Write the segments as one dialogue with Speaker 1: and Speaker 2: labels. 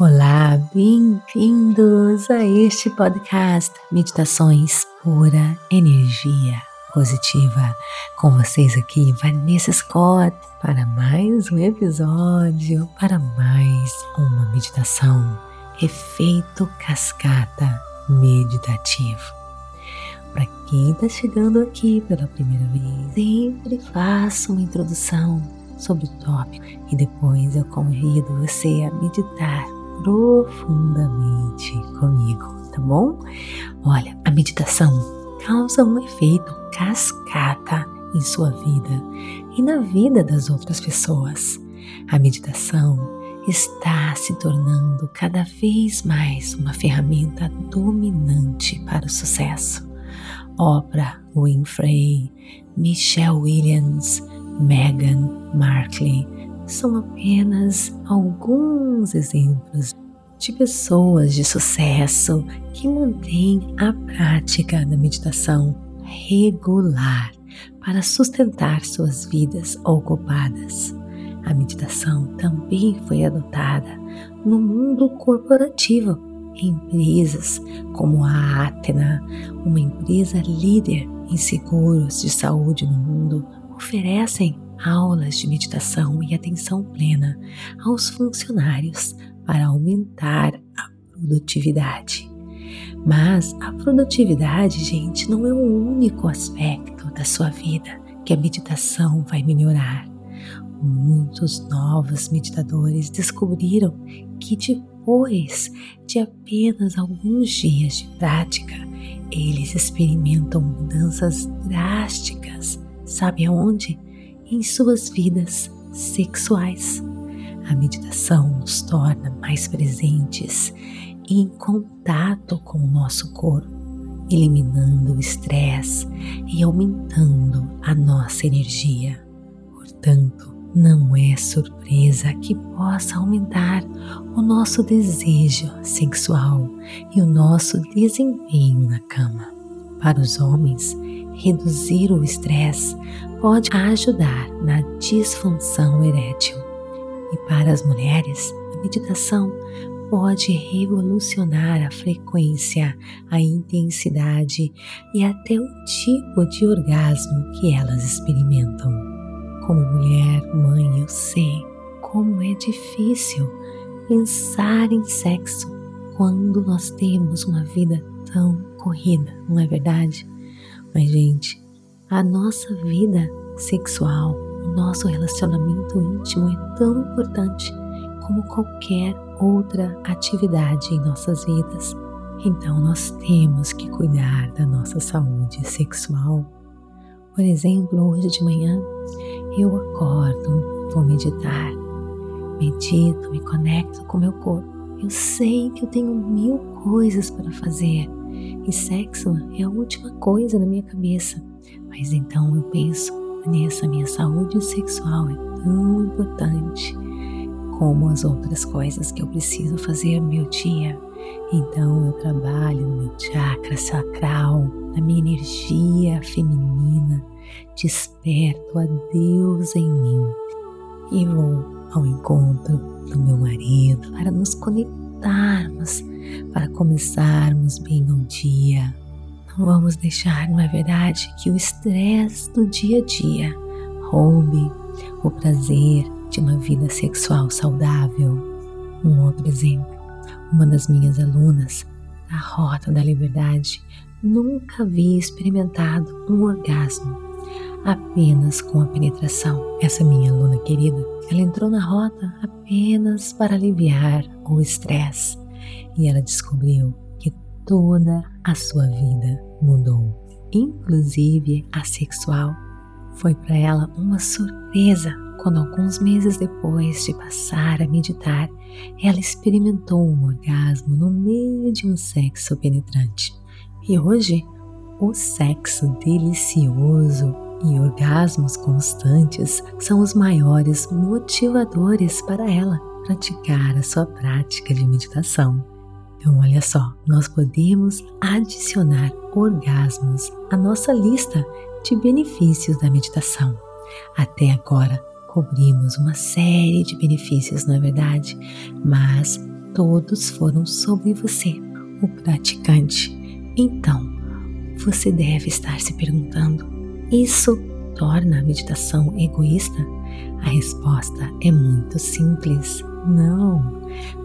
Speaker 1: Olá, bem-vindos a este podcast Meditações Pura Energia Positiva. Com vocês aqui, Vanessa Scott, para mais um episódio, para mais uma meditação. Efeito cascata meditativo. Para quem está chegando aqui pela primeira vez, sempre faço uma introdução sobre o tópico e depois eu convido você a meditar profundamente comigo, tá bom? Olha, a meditação causa um efeito cascata em sua vida e na vida das outras pessoas. A meditação está se tornando cada vez mais uma ferramenta dominante para o sucesso. Oprah Winfrey, Michelle Williams, Meghan Markle são apenas alguns exemplos de pessoas de sucesso que mantêm a prática da meditação regular para sustentar suas vidas ocupadas. A meditação também foi adotada no mundo corporativo. Empresas como a Atena, uma empresa líder em seguros de saúde no mundo, oferecem aulas de meditação e atenção plena aos funcionários para aumentar a produtividade. Mas a produtividade, gente, não é o único aspecto da sua vida que a meditação vai melhorar. Muitos novos meditadores descobriram que depois de apenas alguns dias de prática, eles experimentam mudanças drásticas. Sabe aonde? Em suas vidas sexuais. A meditação nos torna mais presentes e em contato com o nosso corpo, eliminando o estresse e aumentando a nossa energia. Portanto, não é surpresa que possa aumentar o nosso desejo sexual e o nosso desempenho na cama. Para os homens, reduzir o estresse pode ajudar na disfunção erétil. E para as mulheres, a meditação pode revolucionar a frequência, a intensidade e até o tipo de orgasmo que elas experimentam. Como mulher, mãe, eu sei como é difícil pensar em sexo quando nós temos uma vida tão corrida, não é verdade? Mas, gente, a nossa vida sexual, o nosso relacionamento íntimo é tão importante como qualquer outra atividade em nossas vidas. Então, nós temos que cuidar da nossa saúde sexual. Por exemplo, hoje de manhã eu acordo, vou meditar, medito, me conecto com meu corpo. Eu sei que eu tenho mil coisas para fazer e sexo é a última coisa na minha cabeça. Mas então eu penso, Vanessa, minha saúde sexual é tão importante como as outras coisas que eu preciso fazer no meu dia. Então eu trabalho no meu chakra sacral, na minha energia feminina, desperto a Deus em mim e vou ao encontro do meu marido para nos conectarmos, para começarmos bem o dia, não vamos deixar, não é verdade, que o estresse do dia a dia roube o prazer de uma vida sexual saudável. Um outro exemplo: uma das minhas alunas da Rota da Liberdade nunca havia experimentado um orgasmo apenas com a penetração. Essa minha aluna querida, ela entrou na rota apenas para aliviar o estresse e ela descobriu toda a sua vida mudou, inclusive a sexual. Foi para ela uma surpresa quando, alguns meses depois de passar a meditar, ela experimentou um orgasmo no meio de um sexo penetrante. E hoje, o sexo delicioso e orgasmos constantes são os maiores motivadores para ela praticar a sua prática de meditação. Então, olha só, nós podemos adicionar orgasmos à nossa lista de benefícios da meditação. Até agora, cobrimos uma série de benefícios, não é verdade? Mas todos foram sobre você, o praticante. Então, você deve estar se perguntando: isso torna a meditação egoísta? A resposta é muito simples: não.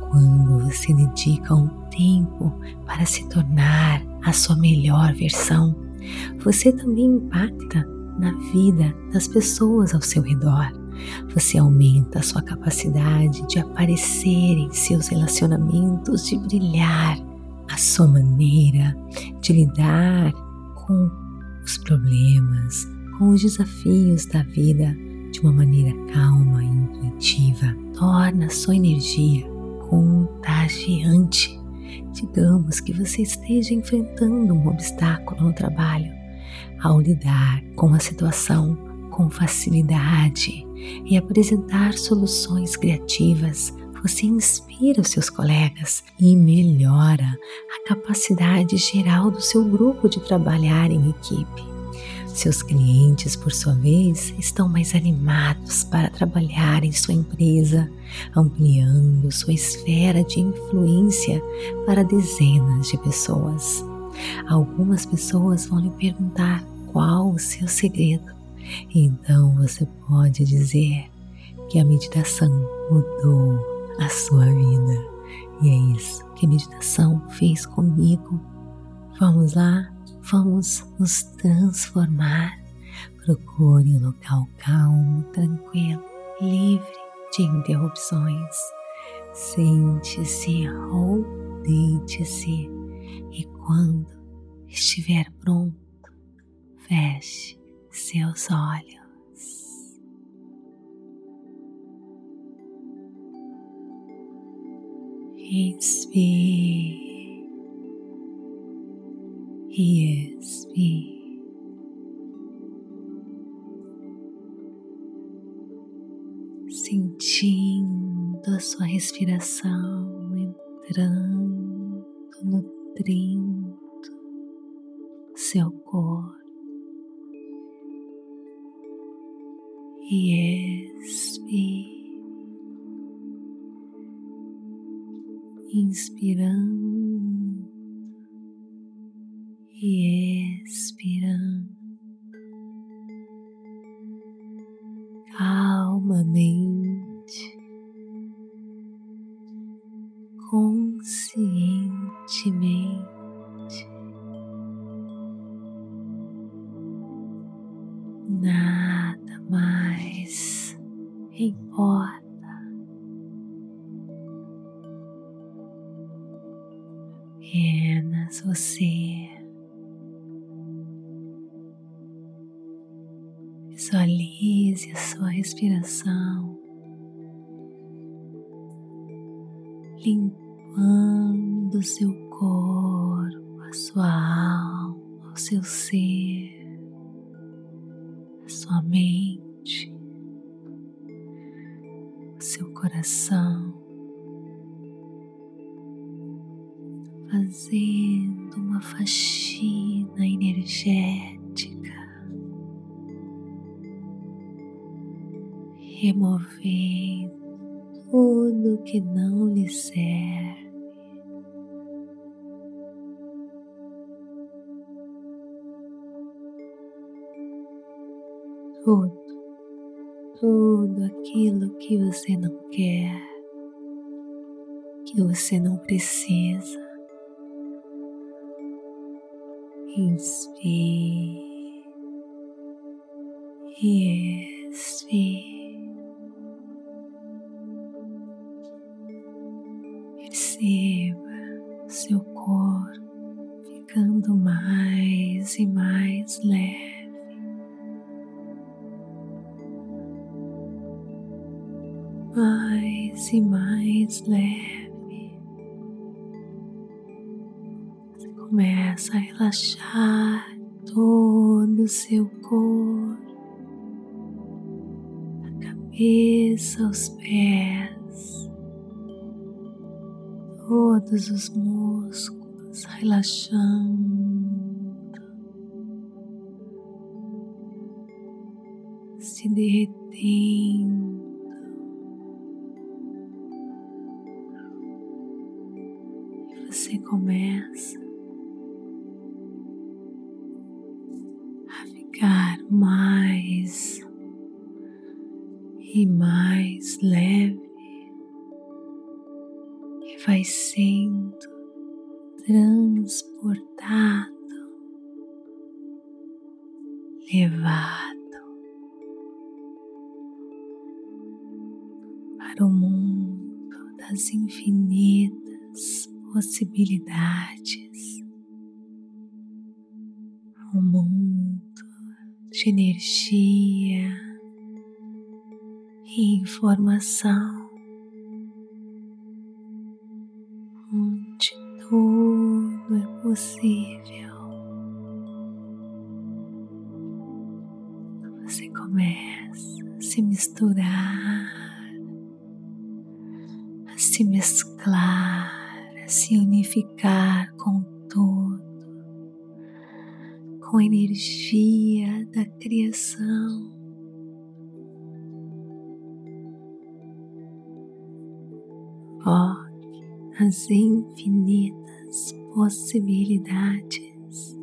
Speaker 1: Quando você dedica um tempo para se tornar a sua melhor versão, você também impacta na vida das pessoas ao seu redor. Você aumenta a sua capacidade de aparecer em seus relacionamentos, de brilhar, a sua maneira de lidar com os problemas, com os desafios da vida de uma maneira calma e intuitiva. Torna sua energia contagiante. Digamos que você esteja enfrentando um obstáculo no trabalho. Ao lidar com a situação com facilidade e apresentar soluções criativas, você inspira os seus colegas e melhora a capacidade geral do seu grupo de trabalhar em equipe. Seus clientes, por sua vez, estão mais animados para trabalhar em sua empresa, ampliando sua esfera de influência para dezenas de pessoas. Algumas pessoas vão lhe perguntar qual o seu segredo. Então você pode dizer que a meditação mudou a sua vida. E é isso que a meditação fez comigo. Vamos lá? Vamos nos transformar. Procure um local calmo, tranquilo, livre de interrupções. Sente-se ou deite-se e quando estiver pronto, feche seus olhos. Inspire e expire. Sentindo a sua respiração entrando, nutrindo seu corpo e expire. Inspirando conscientemente. Nada mais importa. Apenas você. Visualize a sua respiração, sua mente, o seu coração. Fazendo uma faxina energética removendo tudo que não lhe serve. Tudo, tudo aquilo que você não quer, que você não precisa. Inspire e expire. Perceba seu corpo ficando mais e mais leve. Mais e mais leve. Você começa a relaxar todo o seu corpo, a cabeça, os pés todos os músculos relaxando, se derretendo, você começa a ficar mais e mais leve e vai sendo transportado, levado para o mundo das infinitas possibilidades, um mundo de energia e informação, onde tudo é possível. Você começa a se misturar se unificar com tudo, com a energia da criação. Foque as infinitas possibilidades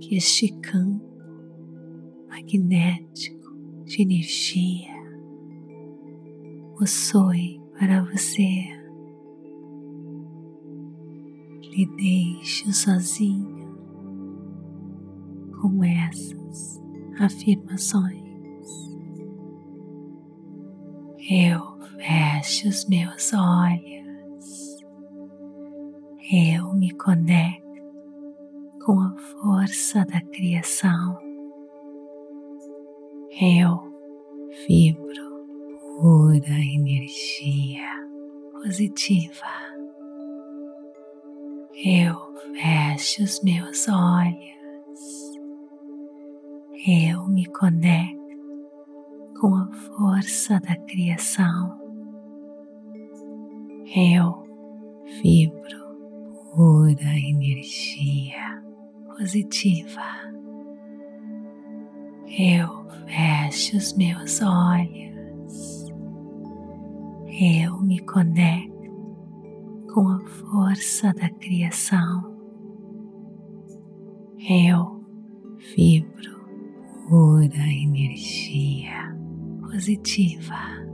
Speaker 1: que este campo magnético de energia possui para você. Lhe deixe sozinho com essas afirmações. Eu fecho os meus olhos, eu me conecto com a força da criação, eu vibro pura energia positiva. Eu fecho os meus olhos, eu me conecto com a força da criação. Eu vibro pura energia positiva. Eu fecho os meus olhos eu me conecto com a força da criação. Eu vibro pura energia positiva.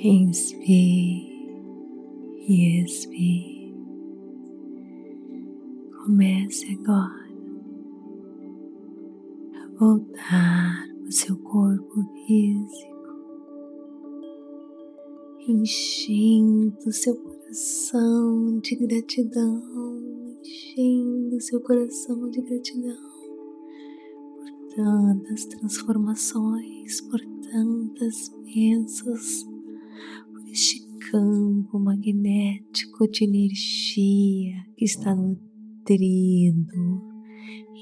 Speaker 1: Inspire e expire. Comece agora a voltar o seu corpo físico, enchendo seu coração de gratidão, enchendo seu coração de gratidão por tantas transformações, por tantas bênçãos, campo magnético de energia que está nutrindo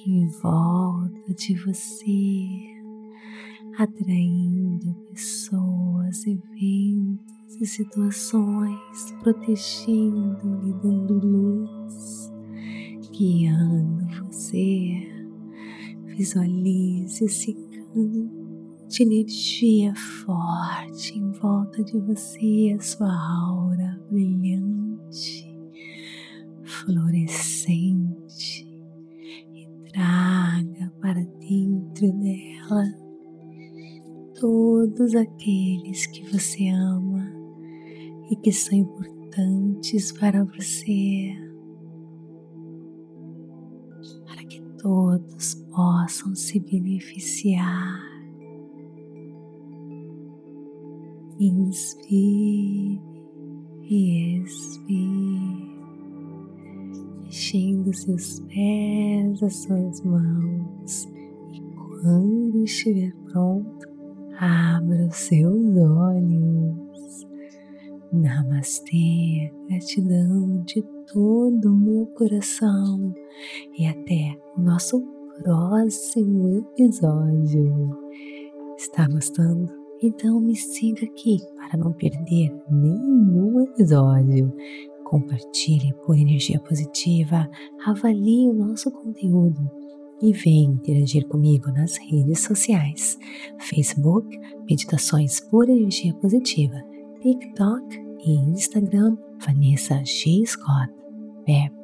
Speaker 1: em volta de você, atraindo pessoas, eventos e situações, protegendo-lhe, dando luz, guiando você. Visualize esse campo de energia forte em volta de você, a sua aura brilhante, fluorescente traga para dentro dela todos aqueles que você ama e que são importantes para você, para que todos possam se beneficiar. Inspire e expire mexendo seus pés, as suas mãos. E quando estiver pronto, abra os seus olhos. Namastê, gratidão de todo o meu coração e até o nosso próximo episódio. Está gostando? Então me siga aqui para não perder nenhum episódio. Compartilhe por energia positiva, avalie o nosso conteúdo e venha interagir comigo nas redes sociais: Facebook, Meditações por Energia Positiva, TikTok e Instagram, Vanessa G. Scott, Pep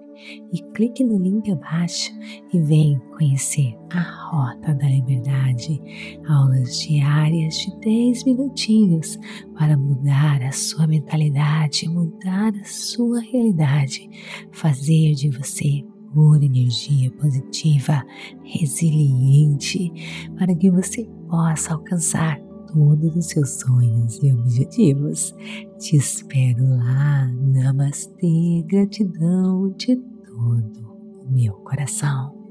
Speaker 1: e clique no link abaixo e vem conhecer a Rota da Liberdade, aulas diárias de 10 minutinhos para mudar a sua mentalidade, mudar a sua realidade, fazer de você pura energia positiva, resiliente, para que você possa alcançar todos os seus sonhos e objetivos. Te espero lá. Namastê, gratidão de todo o meu coração.